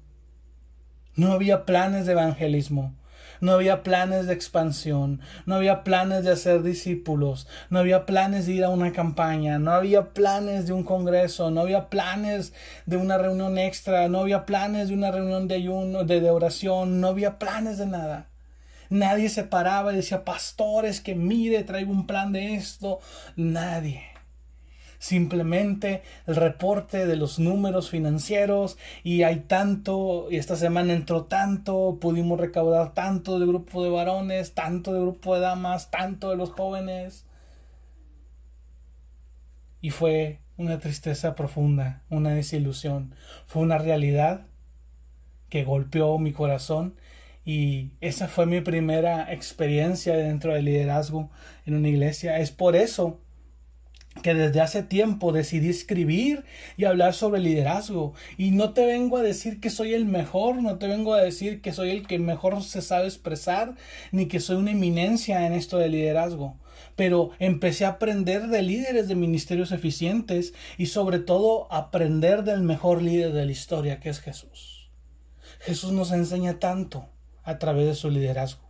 No había planes de evangelismo. No había planes de expansión, no había planes de hacer discípulos, no había planes de ir a una campaña, no había planes de un congreso, no había planes de una reunión extra, no había planes de una reunión de ayuno, de, oración, no había planes de nada. Nadie se paraba y decía, pastores, que mire, traigo un plan de esto. Nadie. Simplemente el reporte de los números financieros y hay tanto, y esta semana entró tanto, pudimos recaudar tanto del grupo de varones, tanto del grupo de damas, tanto de los jóvenes. Y fue una tristeza profunda, una desilusión. Fue una realidad que golpeó mi corazón y esa fue mi primera experiencia dentro del liderazgo en una iglesia. Es por eso que desde hace tiempo decidí escribir y hablar sobre liderazgo. Y no te vengo a decir que soy el mejor, no te vengo a decir que soy el que mejor se sabe expresar, ni que soy una eminencia en esto de liderazgo. Pero empecé a aprender de líderes de ministerios eficientes y sobre todo aprender del mejor líder de la historia, que es Jesús. Jesús nos enseña tanto a través de su liderazgo.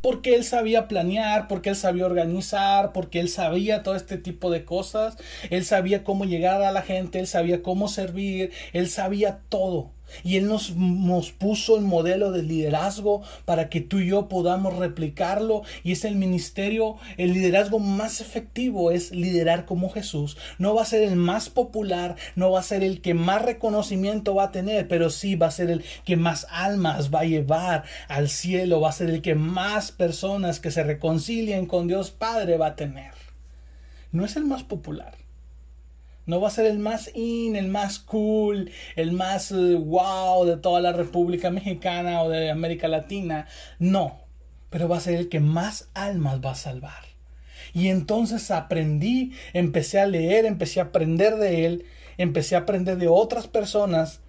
Porque él sabía planear, porque él sabía organizar, porque él sabía todo este tipo de cosas, él sabía cómo llegar a la gente, él sabía cómo servir, él sabía todo. Y Él nos, nos puso el modelo de liderazgo para que tú y yo podamos replicarlo. Y es el ministerio, el liderazgo más efectivo es liderar como Jesús. No va a ser el más popular, no va a ser el que más reconocimiento va a tener, pero sí va a ser el que más almas va a llevar al cielo, va a ser el que más personas que se reconcilien con Dios Padre va a tener. No es el más popular no va a ser el más in, el más cool, el más eh, wow de toda la República Mexicana o de América Latina. No, pero va a ser el que más almas va a salvar. Y entonces aprendí, empecé a leer, empecé a aprender de él, empecé a aprender de otras personas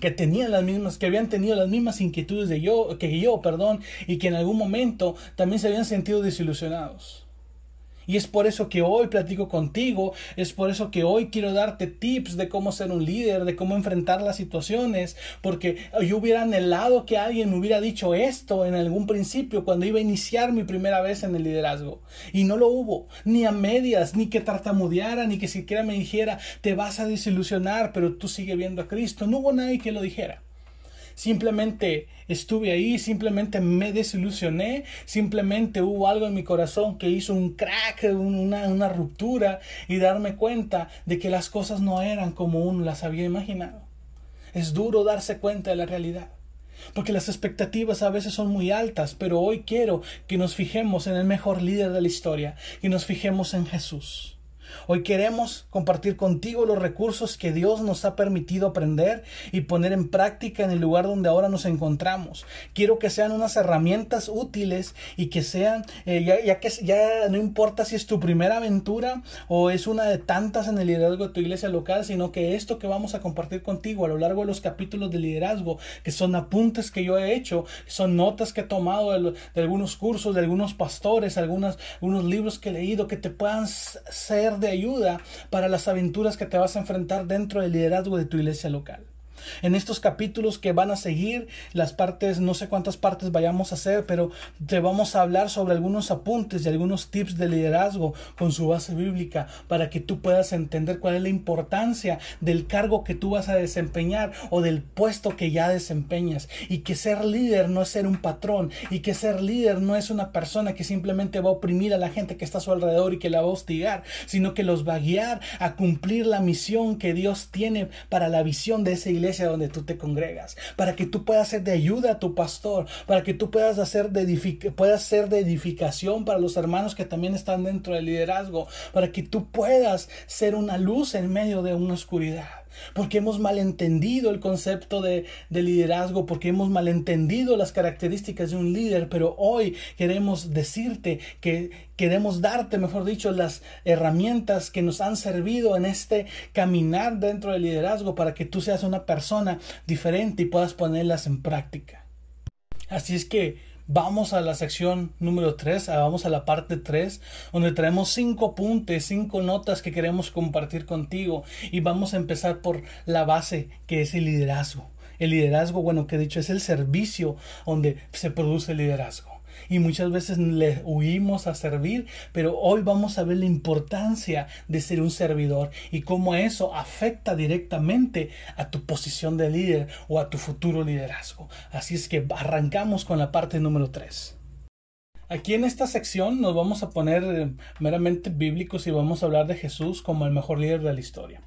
que tenían las mismas, que habían tenido las mismas inquietudes de yo, que yo, perdón, y que en algún momento también se habían sentido desilusionados. Y es por eso que hoy platico contigo, es por eso que hoy quiero darte tips de cómo ser un líder, de cómo enfrentar las situaciones, porque yo hubiera anhelado que alguien me hubiera dicho esto en algún principio cuando iba a iniciar mi primera vez en el liderazgo. Y no lo hubo, ni a medias, ni que tartamudeara, ni que siquiera me dijera, te vas a desilusionar, pero tú sigue viendo a Cristo. No hubo nadie que lo dijera. Simplemente estuve ahí, simplemente me desilusioné, simplemente hubo algo en mi corazón que hizo un crack, una, una ruptura y darme cuenta de que las cosas no eran como uno las había imaginado. Es duro darse cuenta de la realidad. Porque las expectativas a veces son muy altas, pero hoy quiero que nos fijemos en el mejor líder de la historia, que nos fijemos en Jesús. Hoy queremos compartir contigo los recursos que Dios nos ha permitido aprender y poner en práctica en el lugar donde ahora nos encontramos. Quiero que sean unas herramientas útiles y que sean, eh, ya, que ya no importa si es tu primera aventura o es una de tantas en el liderazgo de tu iglesia local, sino que esto que vamos a compartir contigo a lo largo de los capítulos de liderazgo, que son apuntes que yo he hecho, son notas que he tomado de, algunos cursos, de algunos pastores, algunos libros que he leído, que te puedan ser de ayuda para las aventuras que te vas a enfrentar dentro del liderazgo de tu iglesia local. En estos capítulos que van a seguir, las partes, no sé cuántas partes vayamos a hacer, pero te vamos a hablar sobre algunos apuntes y algunos tips de liderazgo con su base bíblica para que tú puedas entender cuál es la importancia del cargo que tú vas a desempeñar o del puesto que ya desempeñas. Y que ser líder no es ser un patrón y que ser líder no es una persona que simplemente va a oprimir a la gente que está a su alrededor y que la va a hostigar, sino que los va a guiar a cumplir la misión que Dios tiene para la visión de esa iglesia donde tú te congregas, para que tú puedas ser de ayuda a tu pastor, para que tú puedas hacer de puedas ser de edificación para los hermanos que también están dentro del liderazgo, para que tú puedas ser una luz en medio de una oscuridad porque hemos malentendido el concepto de, de, liderazgo, porque hemos malentendido las características de un líder, pero hoy queremos decirte que queremos darte, mejor dicho, las herramientas que nos han servido en este caminar dentro del liderazgo para que tú seas una persona diferente y puedas ponerlas en práctica. Así es que Vamos a la sección número 3, ah, vamos a la parte 3, donde traemos cinco apuntes, cinco notas que queremos compartir contigo y vamos a empezar por la base que es el liderazgo. El liderazgo, bueno, que he dicho, es el servicio donde se produce el liderazgo y muchas veces le huimos a servir, pero hoy vamos a ver la importancia de ser un servidor y cómo eso afecta directamente a tu posición de líder o a tu futuro liderazgo. Así es que arrancamos con la parte número 3. Aquí en esta sección nos vamos a poner eh, meramente bíblicos y vamos a hablar de Jesús como el mejor líder de la historia.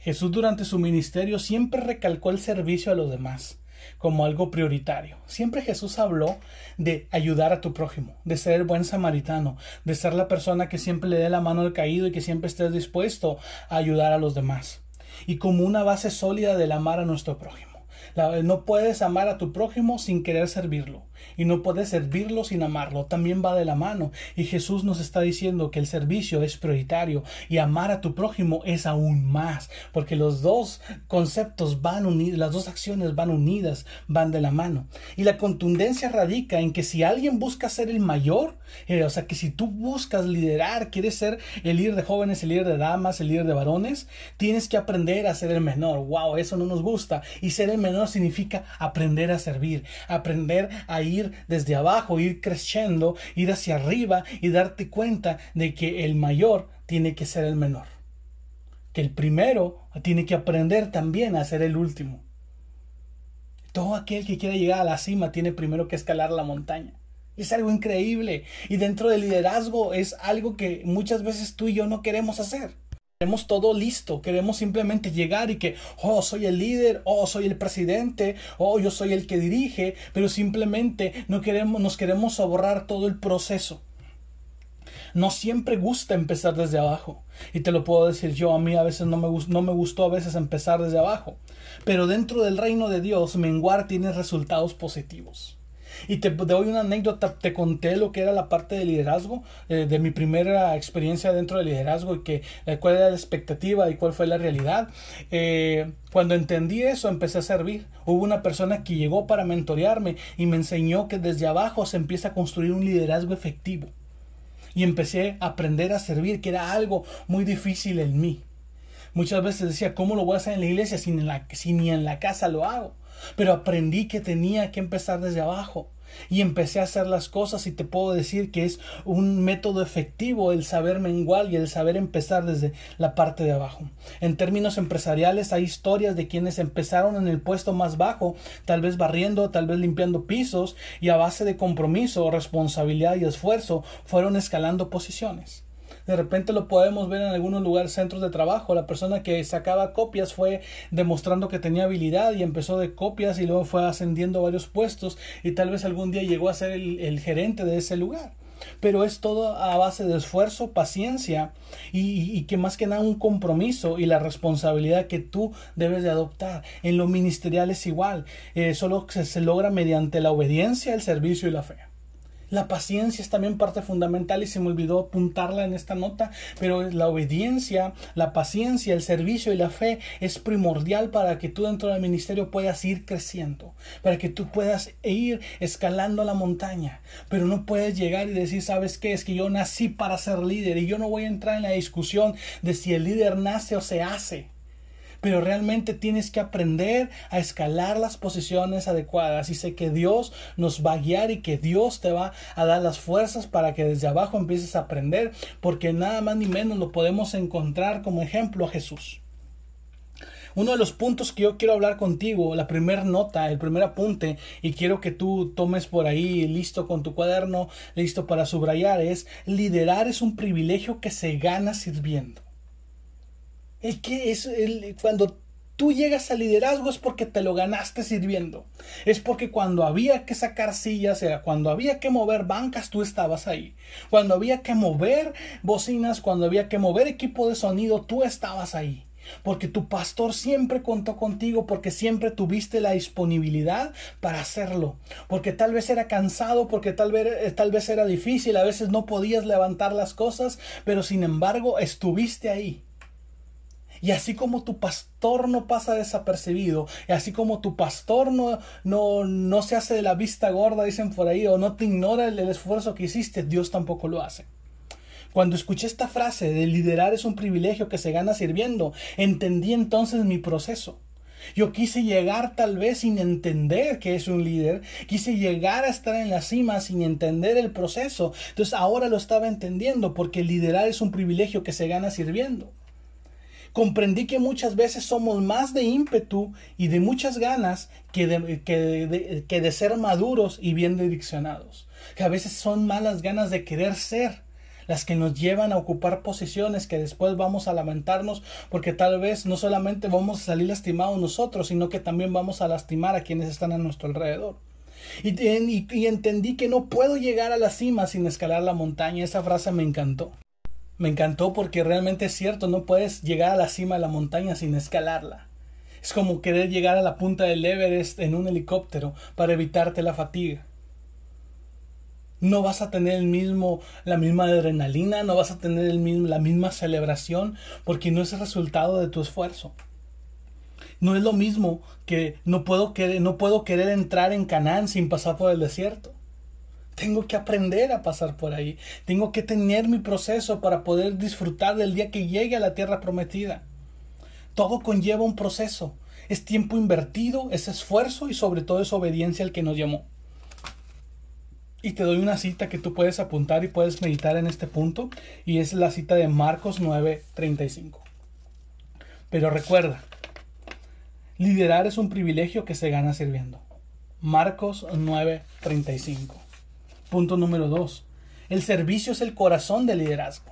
Jesús durante su ministerio siempre recalcó el servicio a los demás como algo prioritario. Siempre Jesús habló de ayudar a tu prójimo, de ser el buen samaritano, de ser la persona que siempre le dé la mano al caído y que siempre estés dispuesto a ayudar a los demás. Y como una base sólida del amar a nuestro prójimo no puedes amar a tu prójimo sin querer servirlo. Y no puedes servirlo sin amarlo. También va de la mano. Y Jesús nos está diciendo que el servicio es prioritario y amar a tu prójimo es aún más. Porque los dos conceptos van unidos, las dos acciones van unidas, van de la mano. Y la contundencia radica en que si alguien busca ser el mayor, eh, o sea que si tú buscas liderar, quieres ser el líder de jóvenes, el líder de damas, el líder de varones, tienes que aprender a ser el menor. Wow, eso no nos gusta. Y ser el menor significa aprender a servir, aprender a ir desde abajo, ir creciendo, ir hacia arriba y darte cuenta de que el mayor tiene que ser el menor. Que el primero tiene que aprender también a ser el último. Todo aquel que quiera llegar a la cima tiene primero que escalar la montaña. Es algo increíble. Y dentro del liderazgo es algo que muchas veces tú y yo no queremos hacer. Queremos todo listo, queremos simplemente llegar y que, oh, soy el líder, oh, soy el presidente, oh, yo soy el que dirige, pero simplemente no queremos, nos queremos ahorrar todo el proceso. No siempre gusta empezar desde abajo. Y te lo puedo decir yo, a mí a veces no me, no me gustó a veces empezar desde abajo. Pero dentro del reino de Dios, menguar tiene resultados positivos. Y te doy una anécdota, te conté lo que era la parte de liderazgo, eh, de mi primera experiencia dentro del liderazgo y que eh, cuál era la expectativa y cuál fue la realidad. Eh, cuando entendí eso, empecé a servir. Hubo una persona que llegó para mentorearme y me enseñó que desde abajo se empieza a construir un liderazgo efectivo. Y empecé a aprender a servir, que era algo muy difícil en mí. Muchas veces decía, ¿cómo lo voy a hacer en la iglesia si, la, si ni en la casa lo hago? Pero aprendí que tenía que empezar desde abajo. Y empecé a hacer las cosas y te puedo decir que es un método efectivo el saber menguar y el saber empezar desde la parte de abajo. En términos empresariales hay historias de quienes empezaron en el puesto más bajo, tal vez barriendo, tal vez limpiando pisos y a base de compromiso, responsabilidad y esfuerzo fueron escalando posiciones. De repente lo podemos ver en algunos lugares, centros de trabajo. La persona que sacaba copias fue demostrando que tenía habilidad y empezó de copias y luego fue ascendiendo varios puestos y tal vez algún día llegó a ser el, gerente de ese lugar pero es todo a base de esfuerzo, paciencia y, que más que nada un compromiso y la responsabilidad que tú debes de adoptar. En lo ministerial es igual, eh, solo se logra mediante la obediencia, el servicio y la fe. La paciencia es también parte fundamental y se me olvidó apuntarla en esta nota, pero la obediencia, la paciencia, el servicio y la fe es primordial para que tú dentro del ministerio puedas ir creciendo, para que tú puedas ir escalando la montaña, pero no puedes llegar y decir, ¿sabes qué? Es que yo nací para ser líder y yo no voy a entrar en la discusión de si el líder nace o se hace pero realmente tienes que aprender a escalar las posiciones adecuadas y sé que Dios nos va a guiar y que Dios te va a dar las fuerzas para que desde abajo empieces a aprender, porque nada más ni menos lo podemos encontrar como ejemplo a Jesús. Uno de los puntos que yo quiero hablar contigo, la primera nota, el primer apunte, y quiero que tú tomes por ahí listo con tu cuaderno, listo para subrayar, es liderar es un privilegio que se gana sirviendo. Es que es cuando tú llegas al liderazgo es porque te lo ganaste sirviendo. Es porque cuando había que sacar sillas, sea, cuando había que mover bancas, tú estabas ahí. Cuando había que mover bocinas, cuando había que mover equipo de sonido, tú estabas ahí. Porque tu pastor siempre contó contigo, porque siempre tuviste la disponibilidad para hacerlo. Porque tal vez era cansado, porque tal vez, eh, tal vez era difícil, a veces no podías levantar las cosas, pero sin embargo estuviste ahí. Y así como tu pastor no pasa desapercibido, y así como tu pastor no, no, no se hace de la vista gorda, dicen por ahí, o no te ignora el, el esfuerzo que hiciste, Dios tampoco lo hace. Cuando escuché esta frase de liderar es un privilegio que se gana sirviendo, entendí entonces mi proceso. Yo quise llegar tal vez sin entender que es un líder, quise llegar a estar en la cima sin entender el proceso. Entonces ahora lo estaba entendiendo porque liderar es un privilegio que se gana sirviendo. Comprendí que muchas veces somos más de ímpetu y de muchas ganas que de, que que de ser maduros y bien direccionados. Que a veces son malas ganas de querer ser las que nos llevan a ocupar posiciones que después vamos a lamentarnos porque tal vez no solamente vamos a salir lastimados nosotros, sino que también vamos a lastimar a quienes están a nuestro alrededor. Y, y, entendí que no puedo llegar a la cima sin escalar la montaña. Esa frase me encantó. Me encantó porque realmente es cierto, no puedes llegar a la cima de la montaña sin escalarla. Es como querer llegar a la punta del Everest en un helicóptero para evitarte la fatiga no vas a tener el mismo, la misma adrenalina, no vas a tener el mismo, la misma celebración, porque no es el resultado de tu esfuerzo. No es lo mismo que no puedo querer, no puedo querer entrar en Canaán sin pasar por el desierto. Tengo que aprender a pasar por ahí. Tengo que tener mi proceso para poder disfrutar del día que llegue a la tierra prometida. Todo conlleva un proceso. Es tiempo invertido, es esfuerzo y sobre todo es obediencia al que nos llamó. Y te doy una cita que tú puedes apuntar y puedes meditar en este punto. Y es la cita de Marcos 9:35. Pero recuerda, liderar es un privilegio que se gana sirviendo. Marcos 9:35. Punto número 2. El servicio es el corazón del liderazgo.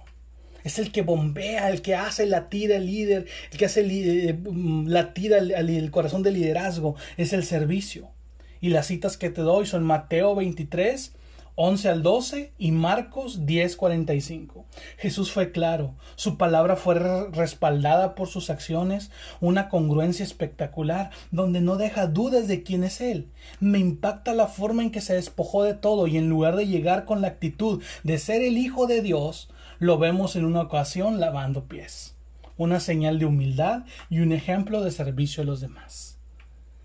Es el que bombea, el que hace latir al líder, el que hace eh, latir al corazón del liderazgo. Es el servicio. Y las citas que te doy son Mateo 23, 11 al 12 y Marcos 10, 45. Jesús fue claro, su palabra fue respaldada por sus acciones, una congruencia espectacular, donde no deja dudas de quién es Él. Me impacta la forma en que se despojó de todo y en lugar de llegar con la actitud de ser el Hijo de Dios, lo vemos en una ocasión lavando pies. Una señal de humildad y un ejemplo de servicio a los demás.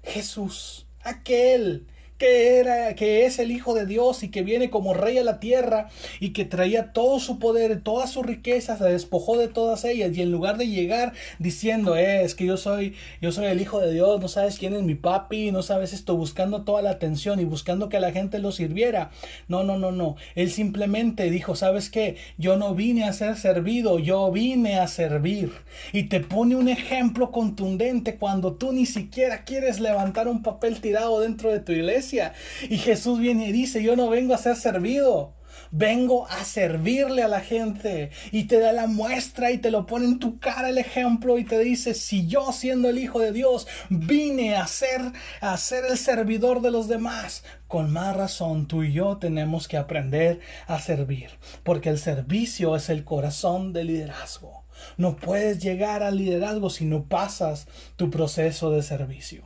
Jesús, aquel que era que es el hijo de Dios y que viene como rey a la tierra y que traía todo su poder, todas sus riquezas, se despojó de todas ellas y en lugar de llegar diciendo, eh, es que yo soy yo soy el hijo de Dios, no sabes quién es mi papi, no sabes esto, buscando toda la atención y buscando que la gente lo sirviera. No, no, no, no. Él simplemente dijo, ¿sabes qué? Yo no vine a ser servido, yo vine a servir. Y te pone un ejemplo contundente cuando tú ni siquiera quieres levantar un papel tirado dentro de tu iglesia y Jesús viene y dice, yo no vengo a ser servido. Vengo a servirle a la gente y te da la muestra y te lo pone en tu cara el ejemplo y te dice, si yo siendo el Hijo de Dios vine a ser, a ser el servidor de los demás, con más razón tú y yo tenemos que aprender a servir, porque el servicio es el corazón del liderazgo. No puedes llegar al liderazgo si no pasas tu proceso de servicio.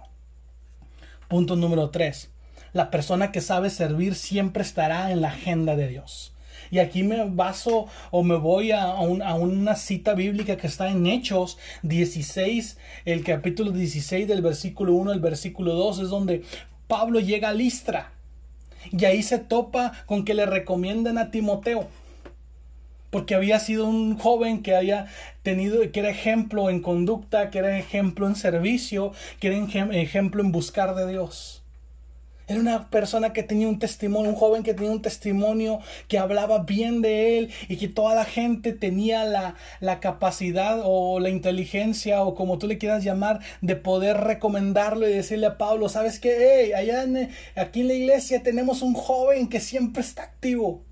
Punto número 3 la persona que sabe servir siempre estará en la agenda de Dios. Y aquí me baso o me voy a, una cita bíblica que está en Hechos 16, el capítulo 16 del versículo 1 al versículo 2, es donde Pablo llega a Listra. Y ahí se topa con que le recomiendan a Timoteo. Porque había sido un joven que había tenido, que era ejemplo en conducta, que era ejemplo en servicio, que era ejemplo en buscar de Dios. Era una persona que tenía un testimonio, un joven que tenía un testimonio que hablaba bien de él y que toda la gente tenía la, la capacidad o la inteligencia o como tú le quieras llamar de poder recomendarlo y decirle a Pablo, ¿sabes qué? Hey, allá aquí en la iglesia tenemos un joven que siempre está activo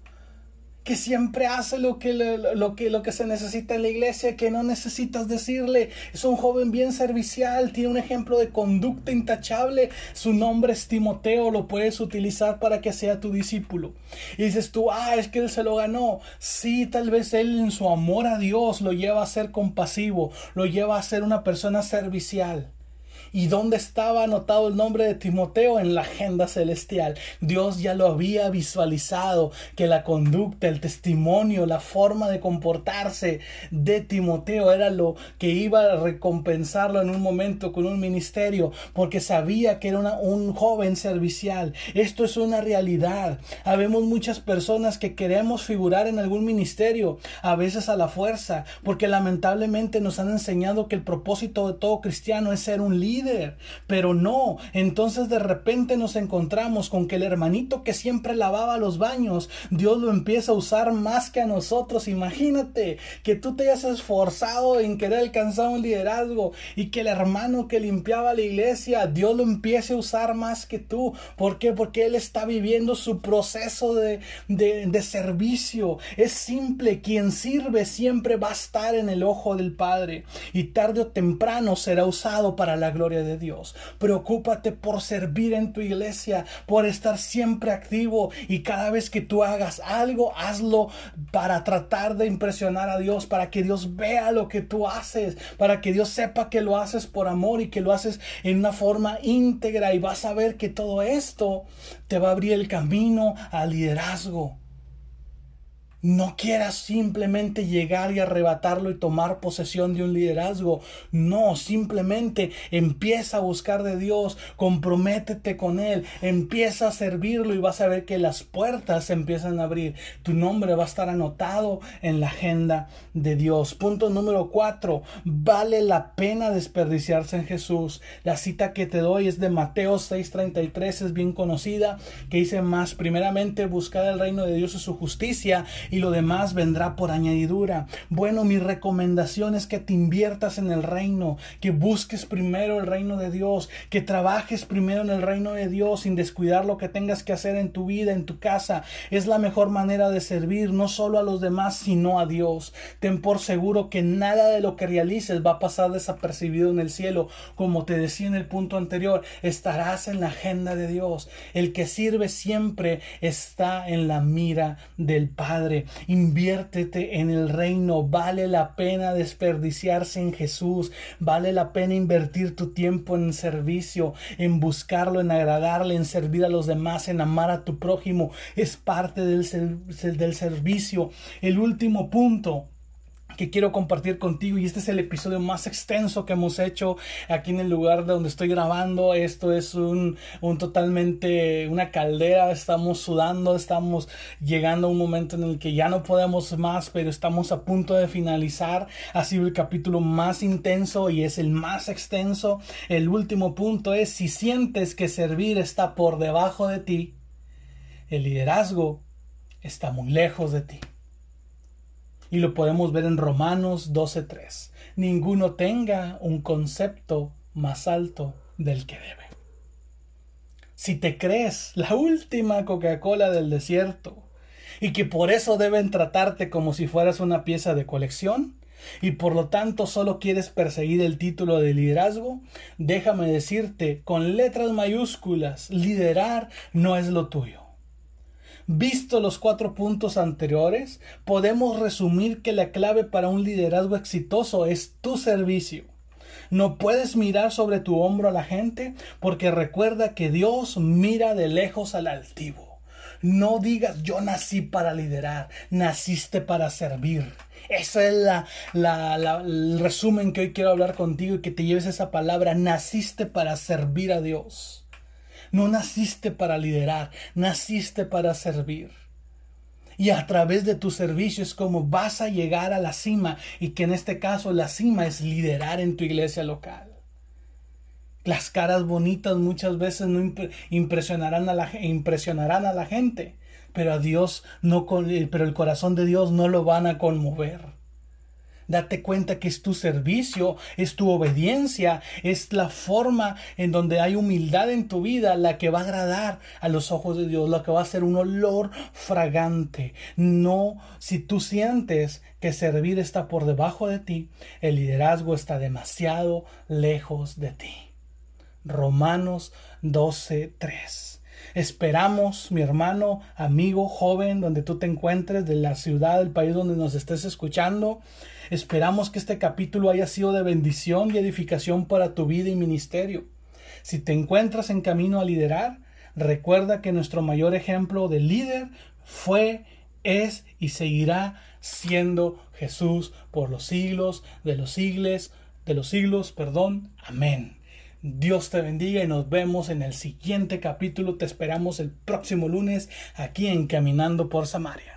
que siempre hace lo que, lo, que, lo que se necesita en la iglesia, que no necesitas decirle, es un joven bien servicial, tiene un ejemplo de conducta intachable, su nombre es Timoteo, lo puedes utilizar para que sea tu discípulo. Y dices tú, ah, es que él se lo ganó. Sí, tal vez él en su amor a Dios lo lleva a ser compasivo, lo lleva a ser una persona servicial. ¿Y dónde estaba anotado el nombre de Timoteo? En la agenda celestial. Dios ya lo había visualizado, que la conducta, el testimonio, la forma de comportarse de Timoteo era lo que iba a recompensarlo en un momento con un ministerio, porque sabía que era un joven servicial. Esto es una realidad. Habemos muchas personas que queremos figurar en algún ministerio, a veces a la fuerza, porque lamentablemente nos han enseñado que el propósito de todo cristiano es ser un líder Pero no, entonces de repente nos encontramos con que el hermanito que siempre lavaba los baños, Dios lo empieza a usar más que a nosotros. Imagínate que tú te hayas esforzado en querer alcanzar un liderazgo y que el hermano que limpiaba la iglesia, Dios lo empiece a usar más que tú. ¿Por qué? Porque él está viviendo su proceso de, de servicio. Es simple, quien sirve siempre va a estar en el ojo del Padre y tarde o temprano será usado para la gloria de Dios. Preocúpate por servir en tu iglesia, por estar siempre activo y cada vez que tú hagas algo, hazlo para tratar de impresionar a Dios, para que Dios vea lo que tú haces, para que Dios sepa que lo haces por amor y que lo haces en una forma íntegra y vas a ver que todo esto te va a abrir el camino al liderazgo. No quieras simplemente llegar y arrebatarlo y tomar posesión de un liderazgo. No, simplemente empieza a buscar de Dios, comprométete con Él, empieza a servirlo y vas a ver que las puertas se empiezan a abrir. Tu nombre va a estar anotado en la agenda de Dios. Punto número cuatro, vale la pena desperdiciarse en Jesús. La cita que te doy es de Mateo 6:33, es bien conocida, que dice más, primeramente buscar el reino de Dios y su justicia lo demás vendrá por añadidura. Bueno, mi recomendación es que te inviertas en el reino, que busques primero el reino de Dios, que trabajes primero en el reino de Dios sin descuidar lo que tengas que hacer en tu vida, en tu casa. Es la mejor manera de servir no solo a los demás, sino a Dios. Ten por seguro que nada de lo que realices va a pasar desapercibido en el cielo. Como te decía en el punto anterior, estarás en la agenda de Dios. El que sirve siempre está en la mira del Padre. Inviértete en el reino. Vale la pena desperdiciarse en Jesús. Vale la pena invertir tu tiempo en servicio, en buscarlo, en agradarle, en servir a los demás, en amar a tu prójimo. Es parte del, del servicio. El último punto que quiero compartir contigo y este es el episodio más extenso que hemos hecho aquí en el lugar donde estoy grabando. Esto es un, un totalmente una caldera, estamos sudando, estamos llegando a un momento en el que ya no podemos más, pero estamos a punto de finalizar. Ha sido el capítulo más intenso y es el más extenso. El último punto es si sientes que servir está por debajo de ti, el liderazgo está muy lejos de ti. Y lo podemos ver en Romanos 12.3. Ninguno tenga un concepto más alto del que debe. Si te crees la última Coca-Cola del desierto y que por eso deben tratarte como si fueras una pieza de colección, y por lo tanto solo quieres perseguir el título de liderazgo, déjame decirte con letras mayúsculas, liderar no es lo tuyo. Visto los cuatro puntos anteriores, podemos resumir que la clave para un liderazgo exitoso es tu servicio. No puedes mirar sobre tu hombro a la gente porque recuerda que Dios mira de lejos al altivo. No digas yo nací para liderar, naciste para servir. Ese es la, el resumen que hoy quiero hablar contigo y que te lleves esa palabra, naciste para servir a Dios. No naciste para liderar, naciste para servir. Y a través de tu servicio es como vas a llegar a la cima y que en este caso la cima es liderar en tu iglesia local. Las caras bonitas muchas veces no impresionarán a la, impresionarán a la gente, pero a Dios no, pero el corazón de Dios no lo van a conmover. Date cuenta que es tu servicio, es tu obediencia, es la forma en donde hay humildad en tu vida la que va a agradar a los ojos de Dios, la que va a ser un olor fragante. No, si tú sientes que servir está por debajo de ti, el liderazgo está demasiado lejos de ti. Romanos 12:3. Esperamos, mi hermano, amigo, joven, donde tú te encuentres, de la ciudad, del país donde nos estés escuchando, Esperamos que este capítulo haya sido de bendición y edificación para tu vida y ministerio. Si te encuentras en camino a liderar, recuerda que nuestro mayor ejemplo de líder fue, es y seguirá siendo Jesús por los siglos de los siglos, de los siglos, perdón. Amén. Dios te bendiga y nos vemos en el siguiente capítulo. Te esperamos el próximo lunes aquí en Caminando por Samaria.